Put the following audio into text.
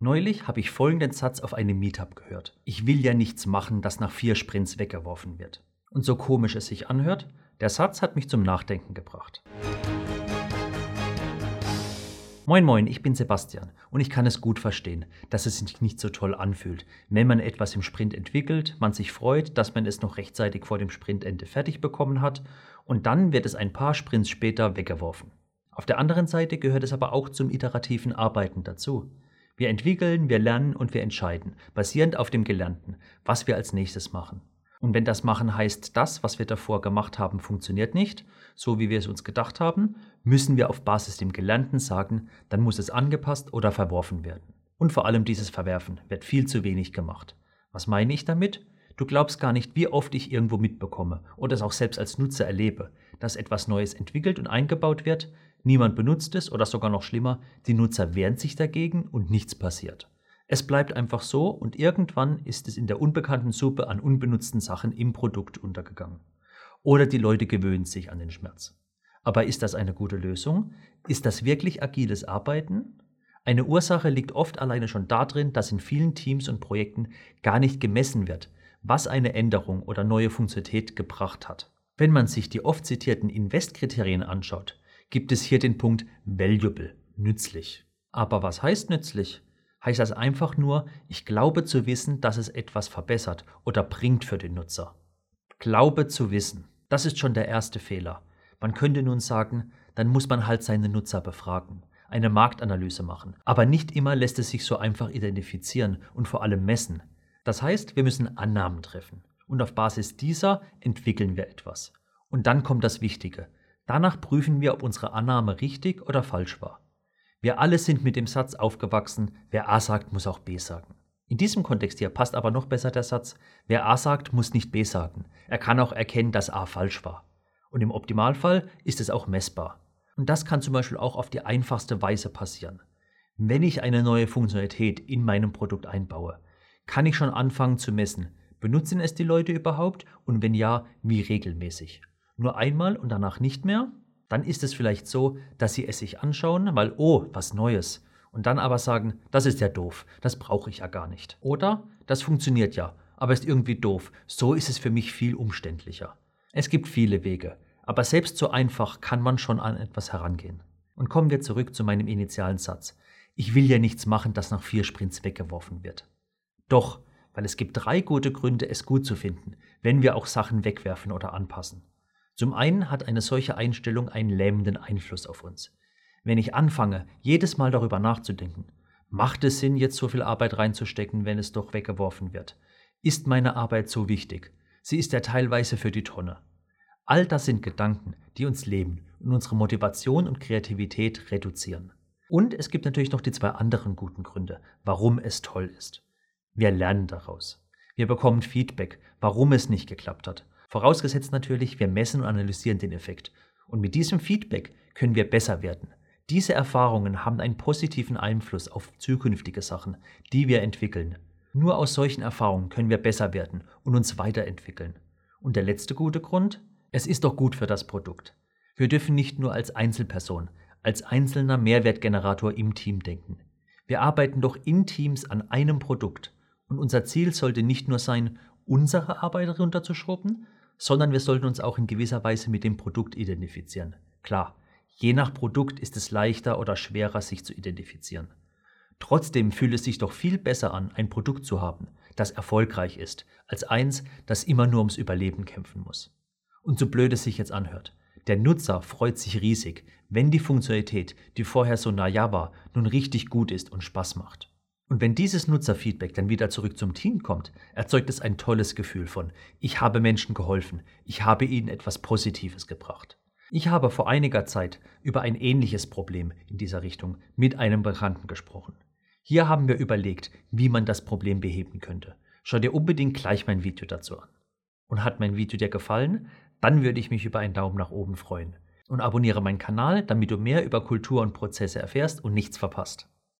Neulich habe ich folgenden Satz auf einem Meetup gehört. Ich will ja nichts machen, das nach vier Sprints weggeworfen wird. Und so komisch es sich anhört, der Satz hat mich zum Nachdenken gebracht. Moin Moin, ich bin Sebastian und ich kann es gut verstehen, dass es sich nicht so toll anfühlt, wenn man etwas im Sprint entwickelt, man sich freut, dass man es noch rechtzeitig vor dem Sprintende fertig bekommen hat und dann wird es ein paar Sprints später weggeworfen. Auf der anderen Seite gehört es aber auch zum iterativen Arbeiten dazu. Wir entwickeln, wir lernen und wir entscheiden, basierend auf dem Gelernten, was wir als nächstes machen. Und wenn das Machen heißt, das, was wir davor gemacht haben, funktioniert nicht, so wie wir es uns gedacht haben, müssen wir auf Basis dem Gelernten sagen, dann muss es angepasst oder verworfen werden. Und vor allem dieses Verwerfen wird viel zu wenig gemacht. Was meine ich damit? Du glaubst gar nicht, wie oft ich irgendwo mitbekomme oder es auch selbst als Nutzer erlebe, dass etwas Neues entwickelt und eingebaut wird, Niemand benutzt es oder sogar noch schlimmer, die Nutzer wehren sich dagegen und nichts passiert. Es bleibt einfach so und irgendwann ist es in der unbekannten Suppe an unbenutzten Sachen im Produkt untergegangen. Oder die Leute gewöhnen sich an den Schmerz. Aber ist das eine gute Lösung? Ist das wirklich agiles Arbeiten? Eine Ursache liegt oft alleine schon darin, dass in vielen Teams und Projekten gar nicht gemessen wird, was eine Änderung oder neue Funktionalität gebracht hat. Wenn man sich die oft zitierten Invest-Kriterien anschaut, gibt es hier den Punkt valuable, nützlich. Aber was heißt nützlich? Heißt das einfach nur, ich glaube zu wissen, dass es etwas verbessert oder bringt für den Nutzer. Glaube zu wissen, das ist schon der erste Fehler. Man könnte nun sagen, dann muss man halt seine Nutzer befragen, eine Marktanalyse machen. Aber nicht immer lässt es sich so einfach identifizieren und vor allem messen. Das heißt, wir müssen Annahmen treffen. Und auf Basis dieser entwickeln wir etwas. Und dann kommt das Wichtige. Danach prüfen wir, ob unsere Annahme richtig oder falsch war. Wir alle sind mit dem Satz aufgewachsen, wer A sagt, muss auch B sagen. In diesem Kontext hier passt aber noch besser der Satz, wer A sagt, muss nicht B sagen. Er kann auch erkennen, dass A falsch war. Und im Optimalfall ist es auch messbar. Und das kann zum Beispiel auch auf die einfachste Weise passieren. Wenn ich eine neue Funktionalität in meinem Produkt einbaue, kann ich schon anfangen zu messen, benutzen es die Leute überhaupt und wenn ja, wie regelmäßig nur einmal und danach nicht mehr, dann ist es vielleicht so, dass sie es sich anschauen, weil, oh, was Neues. Und dann aber sagen, das ist ja doof, das brauche ich ja gar nicht. Oder, das funktioniert ja, aber ist irgendwie doof, so ist es für mich viel umständlicher. Es gibt viele Wege, aber selbst so einfach kann man schon an etwas herangehen. Und kommen wir zurück zu meinem initialen Satz. Ich will ja nichts machen, das nach vier Sprints weggeworfen wird. Doch, weil es gibt drei gute Gründe, es gut zu finden, wenn wir auch Sachen wegwerfen oder anpassen. Zum einen hat eine solche Einstellung einen lähmenden Einfluss auf uns. Wenn ich anfange, jedes Mal darüber nachzudenken, macht es Sinn, jetzt so viel Arbeit reinzustecken, wenn es doch weggeworfen wird? Ist meine Arbeit so wichtig? Sie ist ja teilweise für die Tonne. All das sind Gedanken, die uns leben und unsere Motivation und Kreativität reduzieren. Und es gibt natürlich noch die zwei anderen guten Gründe, warum es toll ist. Wir lernen daraus. Wir bekommen Feedback, warum es nicht geklappt hat Vorausgesetzt natürlich, wir messen und analysieren den Effekt. Und mit diesem Feedback können wir besser werden. Diese Erfahrungen haben einen positiven Einfluss auf zukünftige Sachen, die wir entwickeln. Nur aus solchen Erfahrungen können wir besser werden und uns weiterentwickeln. Und der letzte gute Grund? Es ist doch gut für das Produkt. Wir dürfen nicht nur als Einzelperson, als einzelner Mehrwertgenerator im Team denken. Wir arbeiten doch in Teams an einem Produkt. Und unser Ziel sollte nicht nur sein, unsere Arbeit runterzuschrubben, sondern wir sollten uns auch in gewisser Weise mit dem Produkt identifizieren. Klar, je nach Produkt ist es leichter oder schwerer, sich zu identifizieren. Trotzdem fühlt es sich doch viel besser an, ein Produkt zu haben, das erfolgreich ist, als eins, das immer nur ums Überleben kämpfen muss. Und so blöd es sich jetzt anhört, der Nutzer freut sich riesig, wenn die Funktionalität, die vorher so naja war, nun richtig gut ist und Spaß macht. Und wenn dieses Nutzerfeedback dann wieder zurück zum Team kommt, erzeugt es ein tolles Gefühl von, ich habe Menschen geholfen, ich habe ihnen etwas Positives gebracht. Ich habe vor einiger Zeit über ein ähnliches Problem in dieser Richtung mit einem Bekannten gesprochen. Hier haben wir überlegt, wie man das Problem beheben könnte. Schau dir unbedingt gleich mein Video dazu an. Und hat mein Video dir gefallen? Dann würde ich mich über einen Daumen nach oben freuen. Und abonniere meinen Kanal, damit du mehr über Kultur und Prozesse erfährst und nichts verpasst.